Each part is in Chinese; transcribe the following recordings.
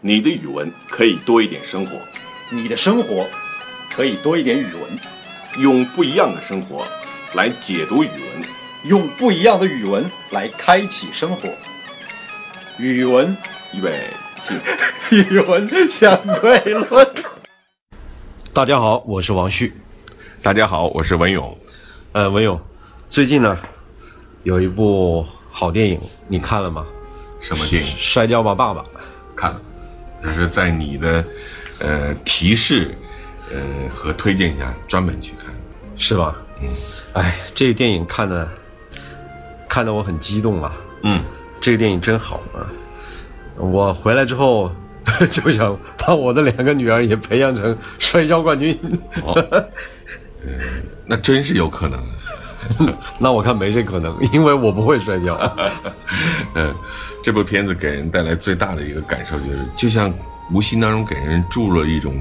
你的语文可以多一点生活，你的生活可以多一点语文，用不一样的生活来解读语文，用不一样的语文来开启生活。语文，预备起。语文相对论。大家好，我是王旭。大家好，我是文勇。呃，文勇，最近呢有一部好电影，你看了吗？什么电影？摔跤吧，爸爸！看了，这是在你的呃提示呃和推荐下专门去看。是吧？嗯。哎，这个电影看的看得我很激动啊。嗯，这个电影真好啊！我回来之后 就想把我的两个女儿也培养成摔跤冠军。那真是有可能。那我看没这可能，因为我不会摔跤。嗯，这部片子给人带来最大的一个感受就是，就像无形当中给人注入了一种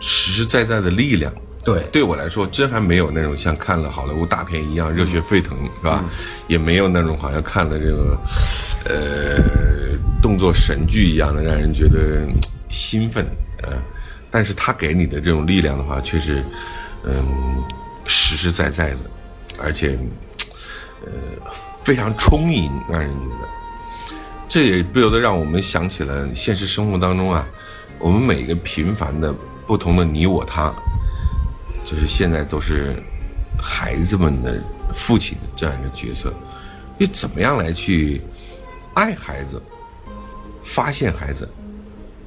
实实在在的力量。对，对我来说，真还没有那种像看了好莱坞大片一样热血沸腾，是吧？也没有那种好像看了这个呃动作神剧一样的让人觉得兴奋。呃，但是他给你的这种力量的话，却是嗯实实在在的，而且呃非常充盈，让人觉得。这也不由得让我们想起了现实生活当中啊，我们每一个平凡的不同的你我他。就是现在都是孩子们的父亲的这样一个角色，你怎么样来去爱孩子、发现孩子，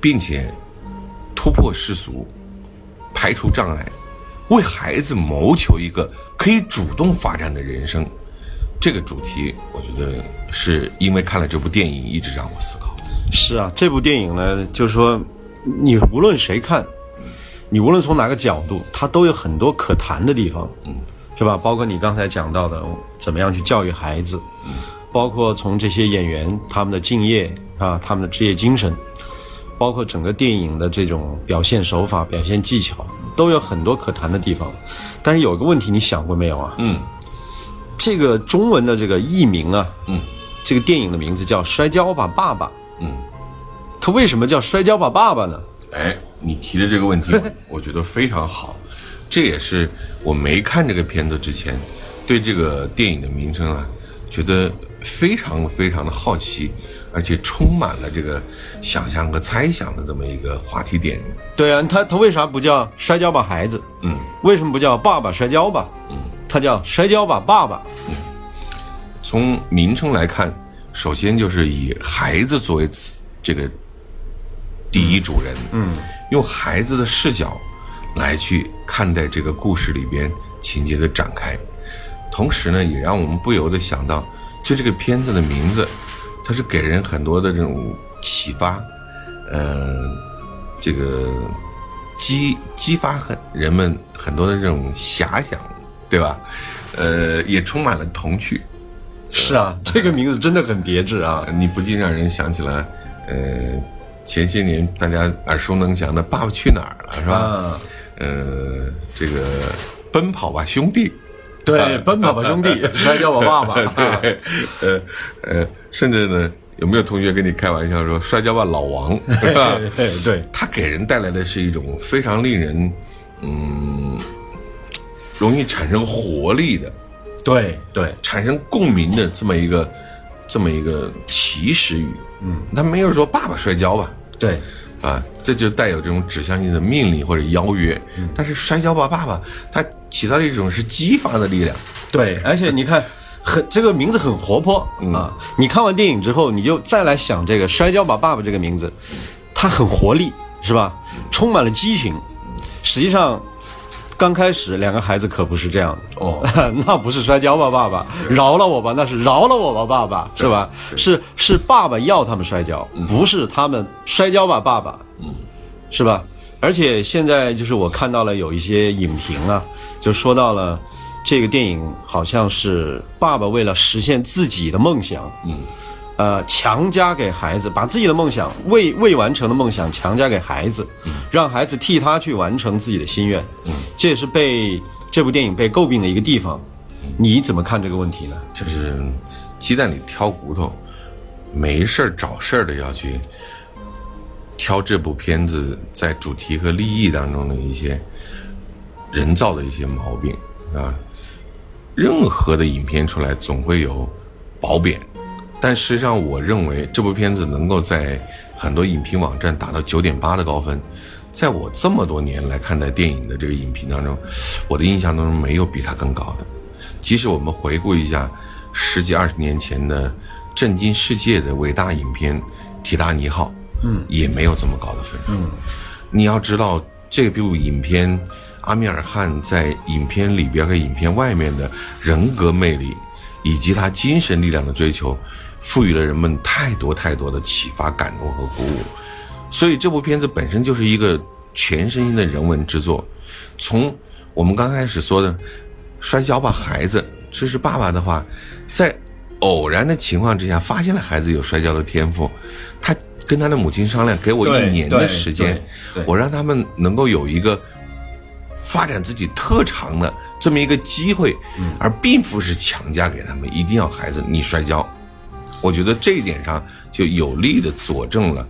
并且突破世俗、排除障碍，为孩子谋求一个可以主动发展的人生？这个主题，我觉得是因为看了这部电影，一直让我思考。是啊，这部电影呢，就是说，你无论谁看。你无论从哪个角度，它都有很多可谈的地方，嗯，是吧？包括你刚才讲到的，怎么样去教育孩子，嗯，包括从这些演员他们的敬业啊，他们的职业精神，包括整个电影的这种表现手法、表现技巧，都有很多可谈的地方。但是有个问题，你想过没有啊？嗯，这个中文的这个译名啊，嗯，这个电影的名字叫《摔跤吧，爸爸》。嗯，它为什么叫《摔跤吧，爸爸》呢？哎，你提的这个问题，我觉得非常好。这也是我没看这个片子之前，对这个电影的名称啊，觉得非常非常的好奇，而且充满了这个想象和猜想的这么一个话题点。对啊，他他为啥不叫摔跤吧孩子？嗯，为什么不叫爸爸摔跤吧？嗯，他叫摔跤吧爸爸。嗯，从名称来看，首先就是以孩子作为这个。第一主人，嗯，用孩子的视角来去看待这个故事里边情节的展开，同时呢，也让我们不由得想到，就这个片子的名字，它是给人很多的这种启发，嗯，这个激激发很人们很多的这种遐想，对吧？呃，也充满了童趣。是啊，这个名字真的很别致啊，你不禁让人想起了，呃。前些年大家耳熟能详的《爸爸去哪儿了》是吧？呃，这个《奔跑吧兄弟》，对，《奔跑吧兄弟》，摔跤吧爸爸，呃呃，甚至呢，有没有同学跟你开玩笑说“摔跤吧老王”是吧？对，他给人带来的是一种非常令人嗯容易产生活力的，对对，产生共鸣的这么一个这么一个起始语。嗯，他没有说“爸爸摔跤吧”，对，啊，这就带有这种指向性的命令或者邀约。嗯，但是“摔跤吧，爸爸”它起到一种是激发的力量。对，而且你看，很这个名字很活泼啊。你看完电影之后，你就再来想这个“摔跤吧，爸爸”这个名字，它很活力，是吧？充满了激情。实际上。刚开始两个孩子可不是这样的哦，那不是摔跤吧，爸爸，饶了我吧，那是饶了我吧，爸爸，是吧？是是爸爸要他们摔跤，不是他们摔跤吧，爸爸，嗯，是吧？而且现在就是我看到了有一些影评啊，就说到了这个电影好像是爸爸为了实现自己的梦想，嗯。呃，强加给孩子，把自己的梦想未未完成的梦想强加给孩子，让孩子替他去完成自己的心愿。嗯，这也是被这部电影被诟病的一个地方。你怎么看这个问题呢？就是鸡蛋里挑骨头，没事儿找事儿的要去挑这部片子在主题和立意当中的一些人造的一些毛病啊。任何的影片出来总会有褒贬，但实际上我认为这部片子能够在很多影评网站达到九点八的高分，在我这么多年来看待电影的这个影评当中，我的印象当中没有比它更高的。即使我们回顾一下十几二十年前的震惊世界的伟大影片《铁达尼号》，嗯，也没有这么高的分数。嗯，你要知道这部影片。阿米尔汗在影片里边和影片外面的人格魅力，以及他精神力量的追求，赋予了人们太多太多的启发、感动和鼓舞。所以这部片子本身就是一个全身心的人文之作。从我们刚开始说的“摔跤吧，孩子”，这是爸爸的话，在偶然的情况之下发现了孩子有摔跤的天赋，他跟他的母亲商量，给我一年的时间，我让他们能够有一个。发展自己特长的这么一个机会，而并不是强加给他们一定要孩子你摔跤。我觉得这一点上就有力的佐证了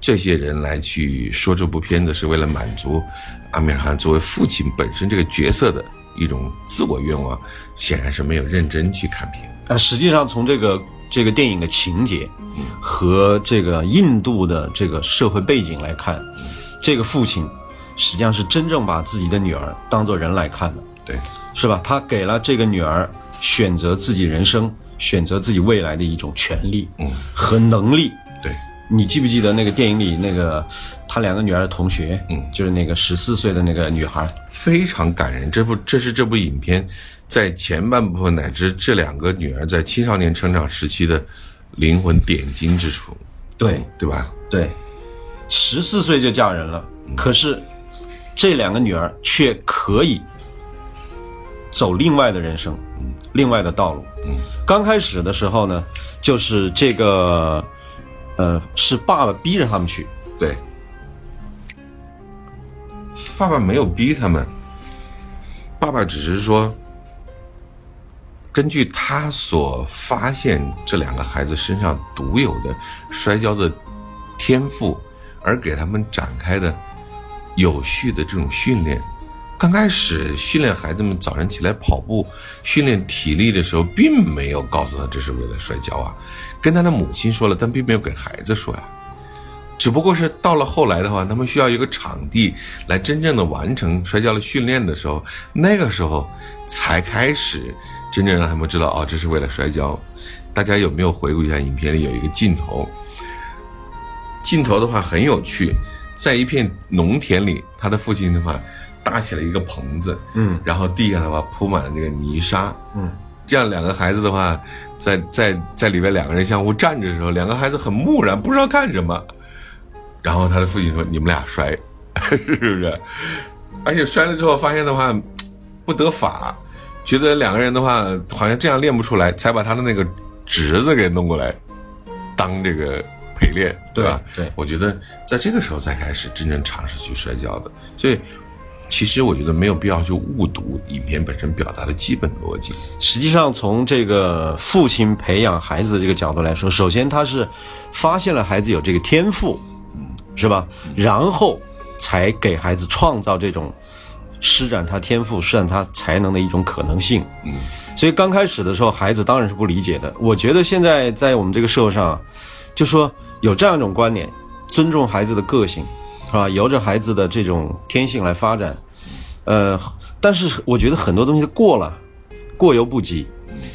这些人来去说这部片子是为了满足阿米尔汗作为父亲本身这个角色的一种自我愿望，显然是没有认真去看片。但实际上从这个这个电影的情节和这个印度的这个社会背景来看，这个父亲。实际上是真正把自己的女儿当做人来看的，对，是吧？他给了这个女儿选择自己人生、选择自己未来的一种权利，嗯，和能力。对，你记不记得那个电影里那个他两个女儿的同学，嗯，就是那个十四岁的那个女孩，非常感人。这部这是这部影片在前半部分乃至这两个女儿在青少年成长时期的灵魂点睛之处，对对吧？对，十四岁就嫁人了，可是。这两个女儿却可以走另外的人生，嗯另外的道路。嗯刚开始的时候呢，就是这个，呃，是爸爸逼着他们去。对，爸爸没有逼他们，爸爸只是说，根据他所发现这两个孩子身上独有的摔跤的天赋，而给他们展开的。有序的这种训练，刚开始训练孩子们早晨起来跑步训练体力的时候，并没有告诉他这是为了摔跤啊，跟他的母亲说了，但并没有给孩子说呀。只不过是到了后来的话，他们需要一个场地来真正的完成摔跤的训练的时候，那个时候才开始真正让他们知道哦，这是为了摔跤。大家有没有回顾一下影片里有一个镜头？镜头的话很有趣。在一片农田里，他的父亲的话搭起了一个棚子，嗯，然后地下的话铺满了这个泥沙，嗯，这样两个孩子的话，在在在里边两个人相互站着的时候，两个孩子很木然，不知道干什么。然后他的父亲说：“你们俩摔，是不是？而且摔了之后发现的话不得法，觉得两个人的话好像这样练不出来，才把他的那个侄子给弄过来当这个。”陪练，对吧？对，我觉得在这个时候才开始真正尝试去摔跤的。所以，其实我觉得没有必要去误读影片本身表达的基本逻辑。实际上，从这个父亲培养孩子的这个角度来说，首先他是发现了孩子有这个天赋，嗯，是吧？然后才给孩子创造这种施展他天赋、施展他才能的一种可能性。嗯，所以刚开始的时候，孩子当然是不理解的。我觉得现在在我们这个社会上，就说。有这样一种观念，尊重孩子的个性，是吧？由着孩子的这种天性来发展，呃，但是我觉得很多东西过了，过犹不及，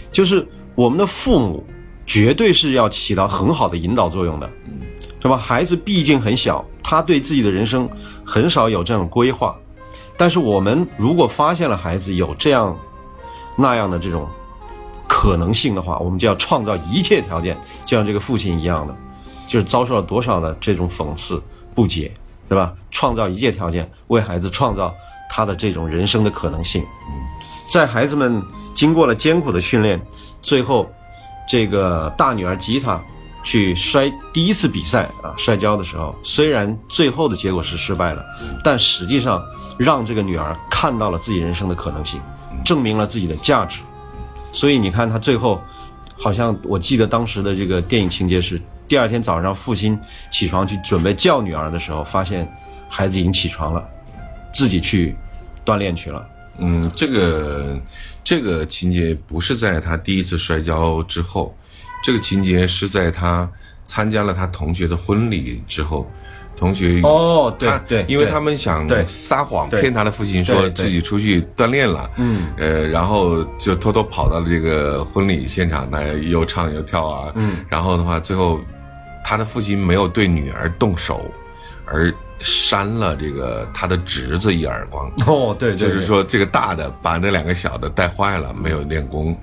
就是我们的父母绝对是要起到很好的引导作用的，是吧？孩子毕竟很小，他对自己的人生很少有这种规划，但是我们如果发现了孩子有这样那样的这种可能性的话，我们就要创造一切条件，就像这个父亲一样的。就是遭受了多少的这种讽刺、不解，对吧？创造一切条件，为孩子创造他的这种人生的可能性。在孩子们经过了艰苦的训练，最后，这个大女儿吉他去摔第一次比赛啊摔跤的时候，虽然最后的结果是失败了，但实际上让这个女儿看到了自己人生的可能性，证明了自己的价值。所以你看，他最后好像我记得当时的这个电影情节是。第二天早上父亲起床去准备叫女儿的时候，发现孩子已经起床了，自己去锻炼去了。嗯，这个这个情节不是在他第一次摔跤之后，这个情节是在他参加了他同学的婚礼之后，同学哦对对对因为他们想撒谎骗他的父亲说自己出去锻炼了，嗯，呃，然后就偷偷跑到了这个婚礼现场来又唱又跳啊，嗯，然后的话最后他的父亲没有对女儿动手，而扇了这个他的侄子一耳光，哦，对，对就是说这个大的把那两个小的带坏了，没有练功，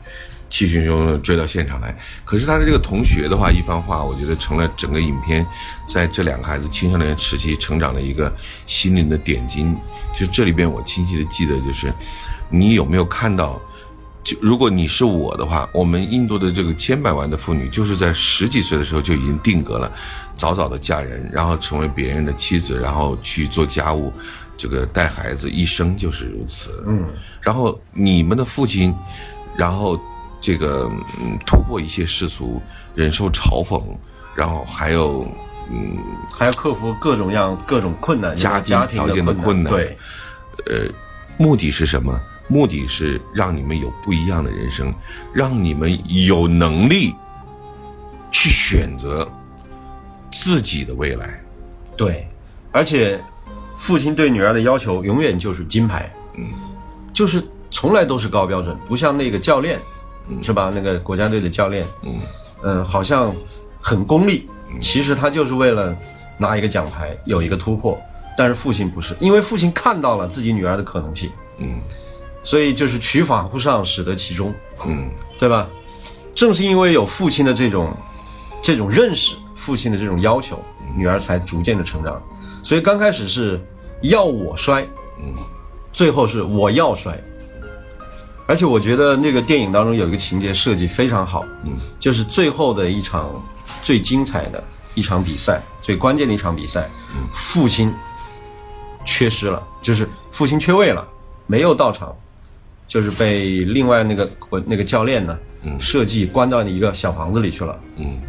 气汹汹的追到现场来。可是他的这个同学的话，一番话，我觉得成了整个影片在这两个孩子青少年时期成长的一个心灵的点睛。就这里边，我清晰的记得，就是你有没有看到？就如果你是我的话，我们印度的这个千百万的妇女，就是在十几岁的时候就已经定格了，早早的嫁人，然后成为别人的妻子，然后去做家务，这个带孩子，一生就是如此。嗯，然后你们的父亲，然后这个嗯突破一些世俗，忍受嘲讽，然后还有嗯还要克服各种样各种困难，家家庭条件的困困难对，呃目的是什么？目的是让你们有不一样的人生，让你们有能力去选择自己的未来。对，而且父亲对女儿的要求永远就是金牌，嗯，就是从来都是高标准，不像那个教练，是吧？那个国家队的教练，嗯。嗯，好像很功利，其实他就是为了拿一个奖牌，有一个突破。但是父亲不是，因为父亲看到了自己女儿的可能性，嗯，所以就是取法乎上，使得其中，嗯，对吧？正是因为有父亲的这种这种认识，父亲的这种要求，女儿才逐渐的成长。所以刚开始是要我摔，嗯，最后是我要摔。而且我觉得那个电影当中有一个情节设计非常好，嗯，就是最后的一场最精彩的一场比赛，最关键的一场比赛，父亲缺失了，就是父亲缺位了，没有到场，就是被另外那个那个教练呢，嗯。设计关到一个小房子里去了，嗯，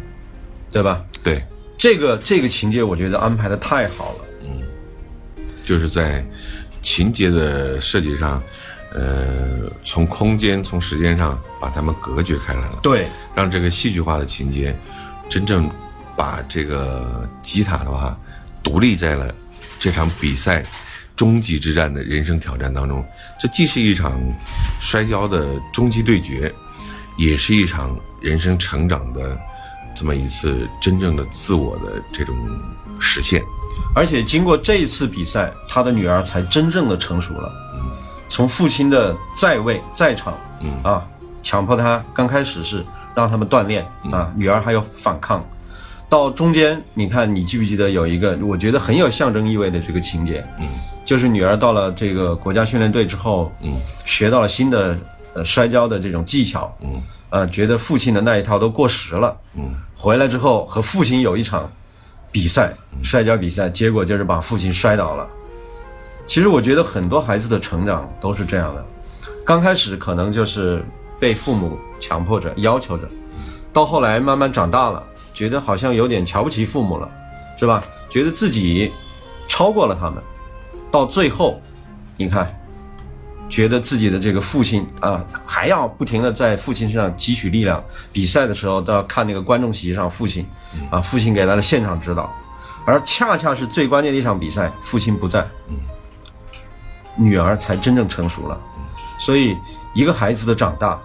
对吧？对，这个这个情节我觉得安排的太好了，嗯。就是在情节的设计上，呃，从空间、从时间上把他们隔绝开来了。对，让这个戏剧化的情节真正把这个吉塔的话独立在了这场比赛终极之战的人生挑战当中。这既是一场摔跤的终极对决，也是一场人生成长的这么一次真正的自我的这种实现。而且经过这一次比赛，他的女儿才真正的成熟了。嗯从父亲的在位在场，嗯啊，强迫他刚开始是让他们锻炼啊，女儿还要反抗，到中间你看你记不记得有一个我觉得很有象征意味的这个情节，嗯，就是女儿到了这个国家训练队之后，嗯，学到了新的呃摔跤的这种技巧，嗯，呃，觉得父亲的那一套都过时了，嗯，回来之后和父亲有一场比赛，摔跤比赛，结果就是把父亲摔倒了。其实我觉得很多孩子的成长都是这样的，刚开始可能就是被父母强迫着、要求着，到后来慢慢长大了，觉得好像有点瞧不起父母了，是吧？觉得自己超过了他们，到最后，你看，觉得自己的这个父亲啊，还要不停的在父亲身上汲取力量。比赛的时候都要看那个观众席上父亲，啊，父亲给他的现场指导，而恰恰是最关键的一场比赛，父亲不在，女儿才真正成熟了。所以，一个孩子的长大，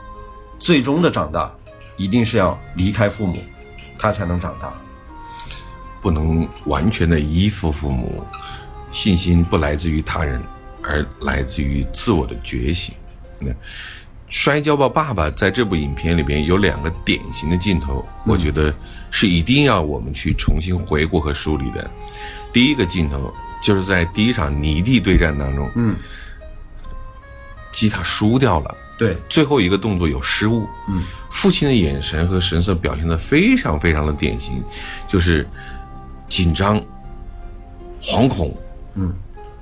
最终的长大，一定是要离开父母，他才能长大。不能完全的依附父母，信心不来自于他人，而来自于自我的觉醒。那《摔跤吧，爸爸》在这部影片里边有两个典型的镜头，我觉得是一定要我们去重新回顾和梳理的。第一个镜头就是在第一场泥地对战当中，嗯，吉塔输掉了。对，最后一个动作有失误，嗯，父亲的眼神和神色表现的非常非常的典型，就是紧张、惶恐，嗯，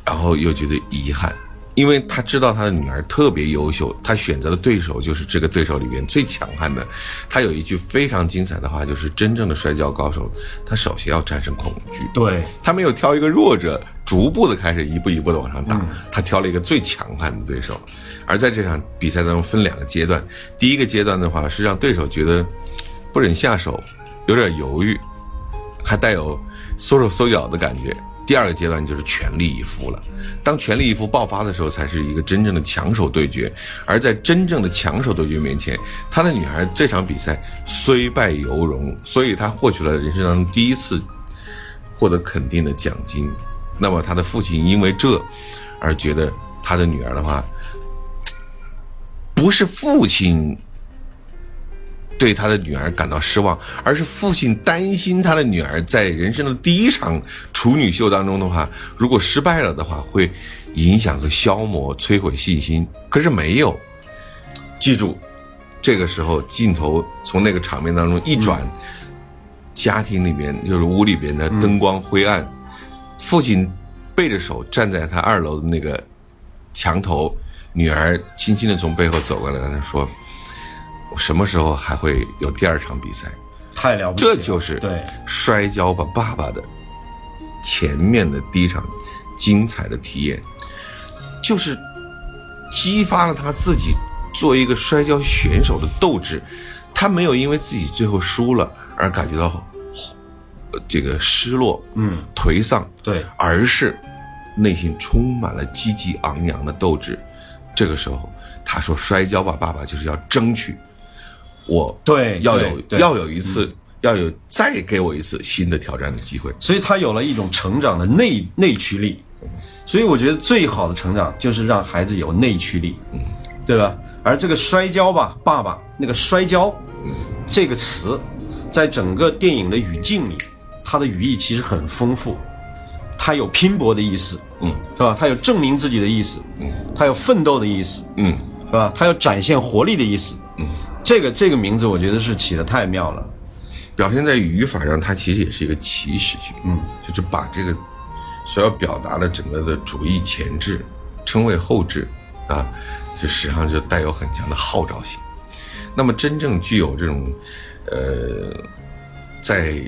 然后又觉得遗憾，因为他知道他的女儿特别优秀，他选择的对手就是这个对手里边最强悍的。他有一句非常精彩的话，就是真正的摔跤高手，他首先要战胜恐惧。对，他没有挑一个弱者，逐步的开始一步一步的往上打，他挑了一个最强悍的对手。而在这场比赛当中分两个阶段，第一个阶段的话是让对手觉得不忍下手，有点犹豫，还带有缩手缩脚的感觉。第二个阶段就是全力以赴了。当全力以赴爆发的时候，才是一个真正的强手对决。而在真正的强手对决面前，他的女孩这场比赛虽败犹荣，所以她获取了人生当中第一次获得肯定的奖金。那么他的父亲因为这而觉得他的女儿的话，不是父亲。对他的女儿感到失望，而是父亲担心他的女儿在人生的第一场处女秀当中的话，如果失败了的话，会影响和消磨、摧毁信心。可是没有，记住，这个时候镜头从那个场面当中一转，家庭里面就是屋里边的灯光灰暗，父亲背着手站在他二楼的那个墙头，女儿轻轻的从背后走过来，跟他说。什么时候还会有第二场比赛？太了不起了！这就是对摔跤吧爸爸的前面的第一场精彩的体验，就是激发了他自己作为一个摔跤选手的斗志。他没有因为自己最后输了而感觉到这个失落、嗯颓丧，对，而是内心充满了积极昂扬的斗志。这个时候，他说：“摔跤吧爸爸，就是要争取。”我对要有对要有一次，要有再给我一次新的挑战的机会。所以他有了一种成长的内内驱力。所以我觉得最好的成长就是让孩子有内驱力，嗯，对吧？而这个摔跤吧，爸爸那个摔跤，这个词，在整个电影的语境里，它的语义其实很丰富，它有拼搏的意思，嗯，是吧？它有证明自己的意思，嗯，它有奋斗的意思，嗯，是吧？它有展现活力的意思，嗯。这个这个名字我觉得是起的太妙了，表现在语法上，它其实也是一个祈使句，嗯，就是把这个所要表达的整个的主义前置称为后置，啊，就实际上就带有很强的号召性。那么真正具有这种，呃，在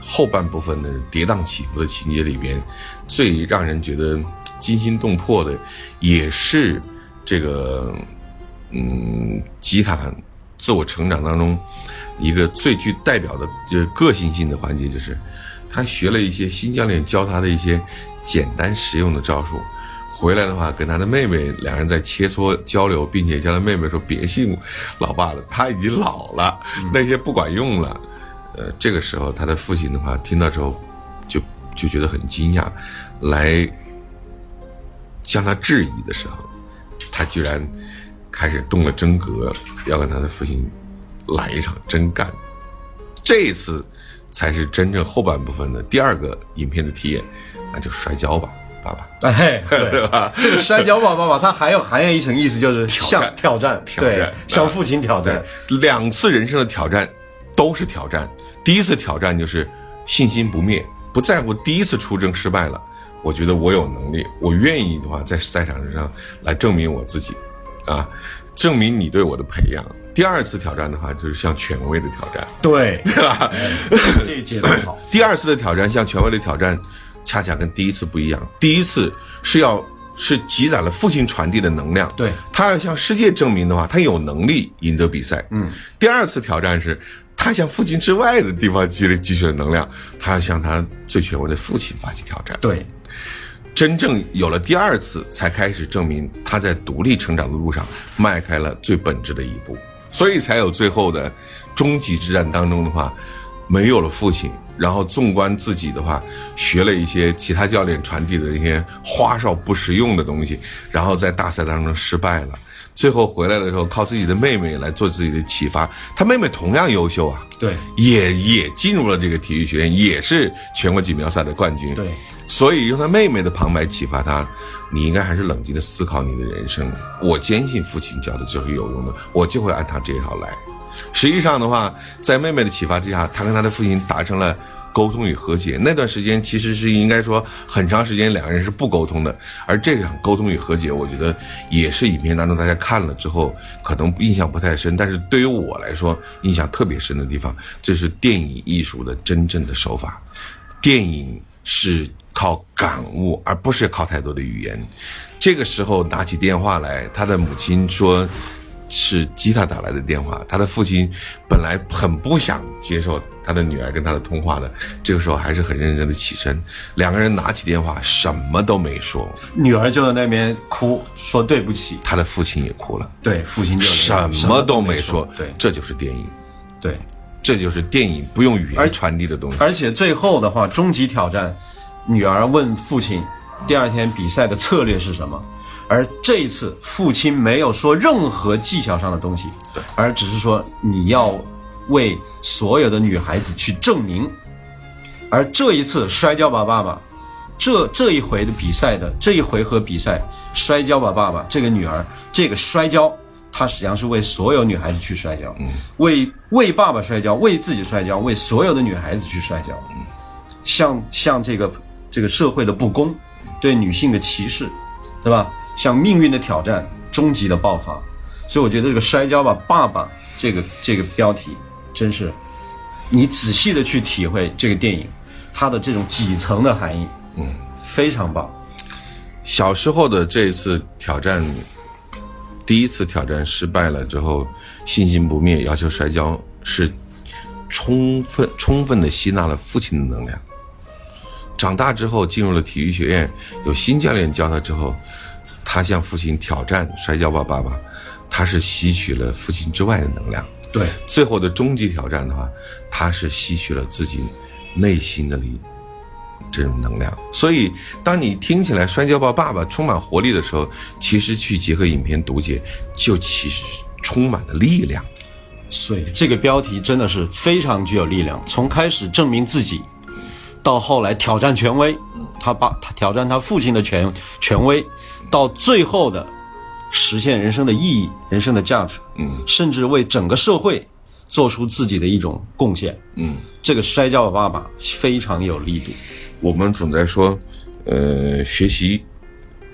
后半部分的跌宕起伏的情节里边，最让人觉得惊心动魄的，也是这个，嗯，吉他。自我成长当中，一个最具代表的就是个性性的环节，就是他学了一些新教练教他的一些简单实用的招数，回来的话跟他的妹妹两人在切磋交流，并且叫他妹妹说别信老爸了，他已经老了，那些不管用了。呃，这个时候他的父亲的话听到之后，就就觉得很惊讶，来向他质疑的时候，他居然。开始动了真格，要跟他的父亲来一场真干。这一次才是真正后半部分的第二个影片的体验，那就摔跤吧，爸爸。哎，对吧？这个摔跤吧，爸爸，它还有含有一层意思，就是向挑战，挑战，向父亲挑战。两次人生的挑战都是挑战。第一次挑战就是信心不灭，不在乎第一次出征失败了，我觉得我有能力，我愿意的话在赛场上来证明我自己。啊，证明你对我的培养。第二次挑战的话，就是向权威的挑战，对 对吧？这一阶段好。第二次的挑战向权威的挑战，恰恰跟第一次不一样。第一次是要是积攒了父亲传递的能量，对他要向世界证明的话，他有能力赢得比赛。嗯。第二次挑战是他向父亲之外的地方积累积蓄的能量，他要向他最权威的父亲发起挑战。对。真正有了第二次，才开始证明他在独立成长的路上迈开了最本质的一步，所以才有最后的终极之战当中的话，没有了父亲，然后纵观自己的话，学了一些其他教练传递的一些花哨不实用的东西，然后在大赛当中失败了，最后回来的时候靠自己的妹妹来做自己的启发，他妹妹同样优秀啊，对，也也进入了这个体育学院，也是全国锦标赛的冠军，对。所以用他妹妹的旁白启发他，你应该还是冷静的思考你的人生。我坚信父亲教的就是有用的，我就会按他这一套来。实际上的话，在妹妹的启发之下，他跟他的父亲达成了沟通与和解。那段时间其实是应该说很长时间两个人是不沟通的，而这场沟通与和解，我觉得也是影片当中大家看了之后可能印象不太深，但是对于我来说印象特别深的地方，这是电影艺术的真正的手法。电影是靠感悟，而不是靠太多的语言。这个时候拿起电话来，他的母亲说。是吉他打来的电话，他的父亲本来很不想接受他的女儿跟他的通话的，这个时候还是很认真的起身，两个人拿起电话，什么都没说，女儿就在那边哭，说对不起，他的父亲也哭了，对，父亲就什么都没说，对，这就是电影，对，这就是电影不用语言传递的东西，而且最后的话，终极挑战，女儿问父亲，第二天比赛的策略是什么？而这一次，父亲没有说任何技巧上的东西，对，而只是说你要为所有的女孩子去证明。而这一次摔跤吧爸爸，这这一回的比赛的这一回合比赛，摔跤吧爸爸这个女儿，这个摔跤，她实际上是为所有女孩子去摔跤，嗯，为为爸爸摔跤，为自己摔跤，为所有的女孩子去摔跤，嗯，像像这个这个社会的不公，对女性的歧视，对吧？向命运的挑战，终极的爆发，所以我觉得这个摔跤吧，爸爸这个这个标题，真是，你仔细的去体会这个电影，它的这种几层的含义，嗯，非常棒。小时候的这一次挑战，第一次挑战失败了之后，信心不灭，要求摔跤，是充分充分的吸纳了父亲的能量。长大之后进入了体育学院，有新教练教他之后。他向父亲挑战摔跤吧，爸爸，他是吸取了父亲之外的能量。对，最后的终极挑战的话，他是吸取了自己内心的力，这种能量。所以，当你听起来摔跤吧，爸爸充满活力的时候，其实去结合影片读解，就其实充满了力量。所以，这个标题真的是非常具有力量。从开始证明自己，到后来挑战权威，他爸他挑战他父亲的权权威。到最后的实现人生的意义、人生的价值，嗯，甚至为整个社会做出自己的一种贡献，嗯，这个摔跤的爸爸非常有力度。我们总在说，呃，学习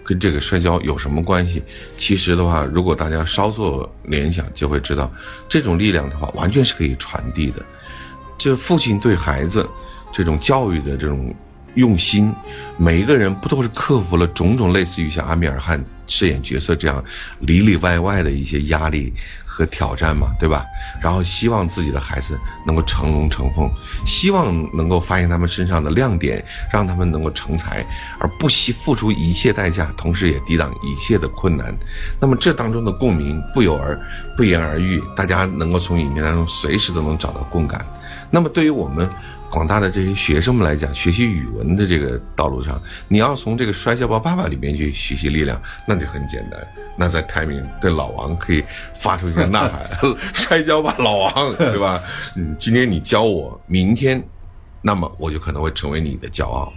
跟这个摔跤有什么关系？其实的话，如果大家稍作联想，就会知道，这种力量的话，完全是可以传递的。这父亲对孩子这种教育的这种。用心，每一个人不都是克服了种种类似于像阿米尔汗饰演角色这样里里外外的一些压力和挑战嘛，对吧？然后希望自己的孩子能够成龙成凤，希望能够发现他们身上的亮点，让他们能够成才，而不惜付出一切代价，同时也抵挡一切的困难。那么这当中的共鸣不有而不言而喻，大家能够从影片当中随时都能找到共感。那么对于我们。广大的这些学生们来讲，学习语文的这个道路上，你要从这个摔跤吧爸爸里面去学习力量，那就很简单。那在开明对老王可以发出一声呐喊：摔跤吧，老王，对吧？嗯，今天你教我，明天，那么我就可能会成为你的骄傲。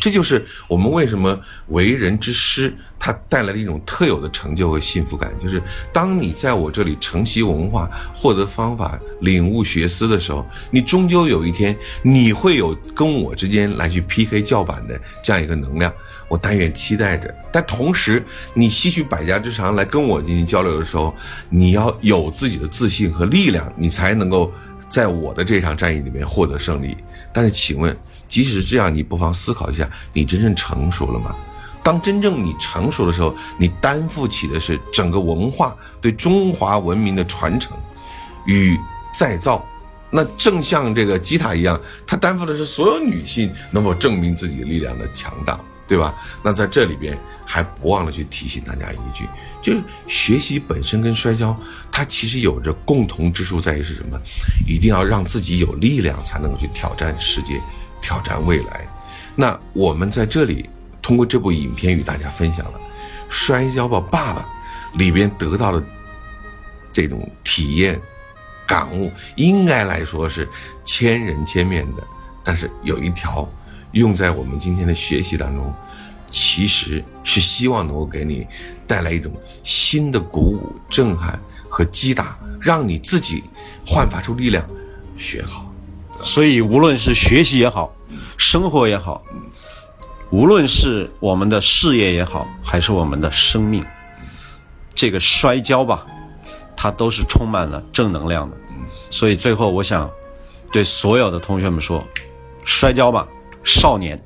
这就是我们为什么为人之师，它带来了一种特有的成就和幸福感。就是当你在我这里承袭文化、获得方法、领悟学思的时候，你终究有一天你会有跟我之间来去 PK 叫板的这样一个能量。我但愿期待着。但同时，你吸取百家之长来跟我进行交流的时候，你要有自己的自信和力量，你才能够在我的这场战役里面获得胜利。但是，请问？即使是这样，你不妨思考一下：你真正成熟了吗？当真正你成熟的时候，你担负起的是整个文化对中华文明的传承与再造。那正像这个吉塔一样，它担负的是所有女性能否证明自己力量的强大，对吧？那在这里边还不忘了去提醒大家一句：就是学习本身跟摔跤，它其实有着共同之处，在于是什么？一定要让自己有力量，才能够去挑战世界。挑战未来，那我们在这里通过这部影片与大家分享了《摔跤吧，爸爸》里边得到的这种体验感悟，应该来说是千人千面的。但是有一条用在我们今天的学习当中，其实是希望能够给你带来一种新的鼓舞、震撼和击打，让你自己焕发出力量，学好。所以无论是学习也好，生活也好，无论是我们的事业也好，还是我们的生命，这个摔跤吧，它都是充满了正能量的。所以最后我想对所有的同学们说，摔跤吧，少年。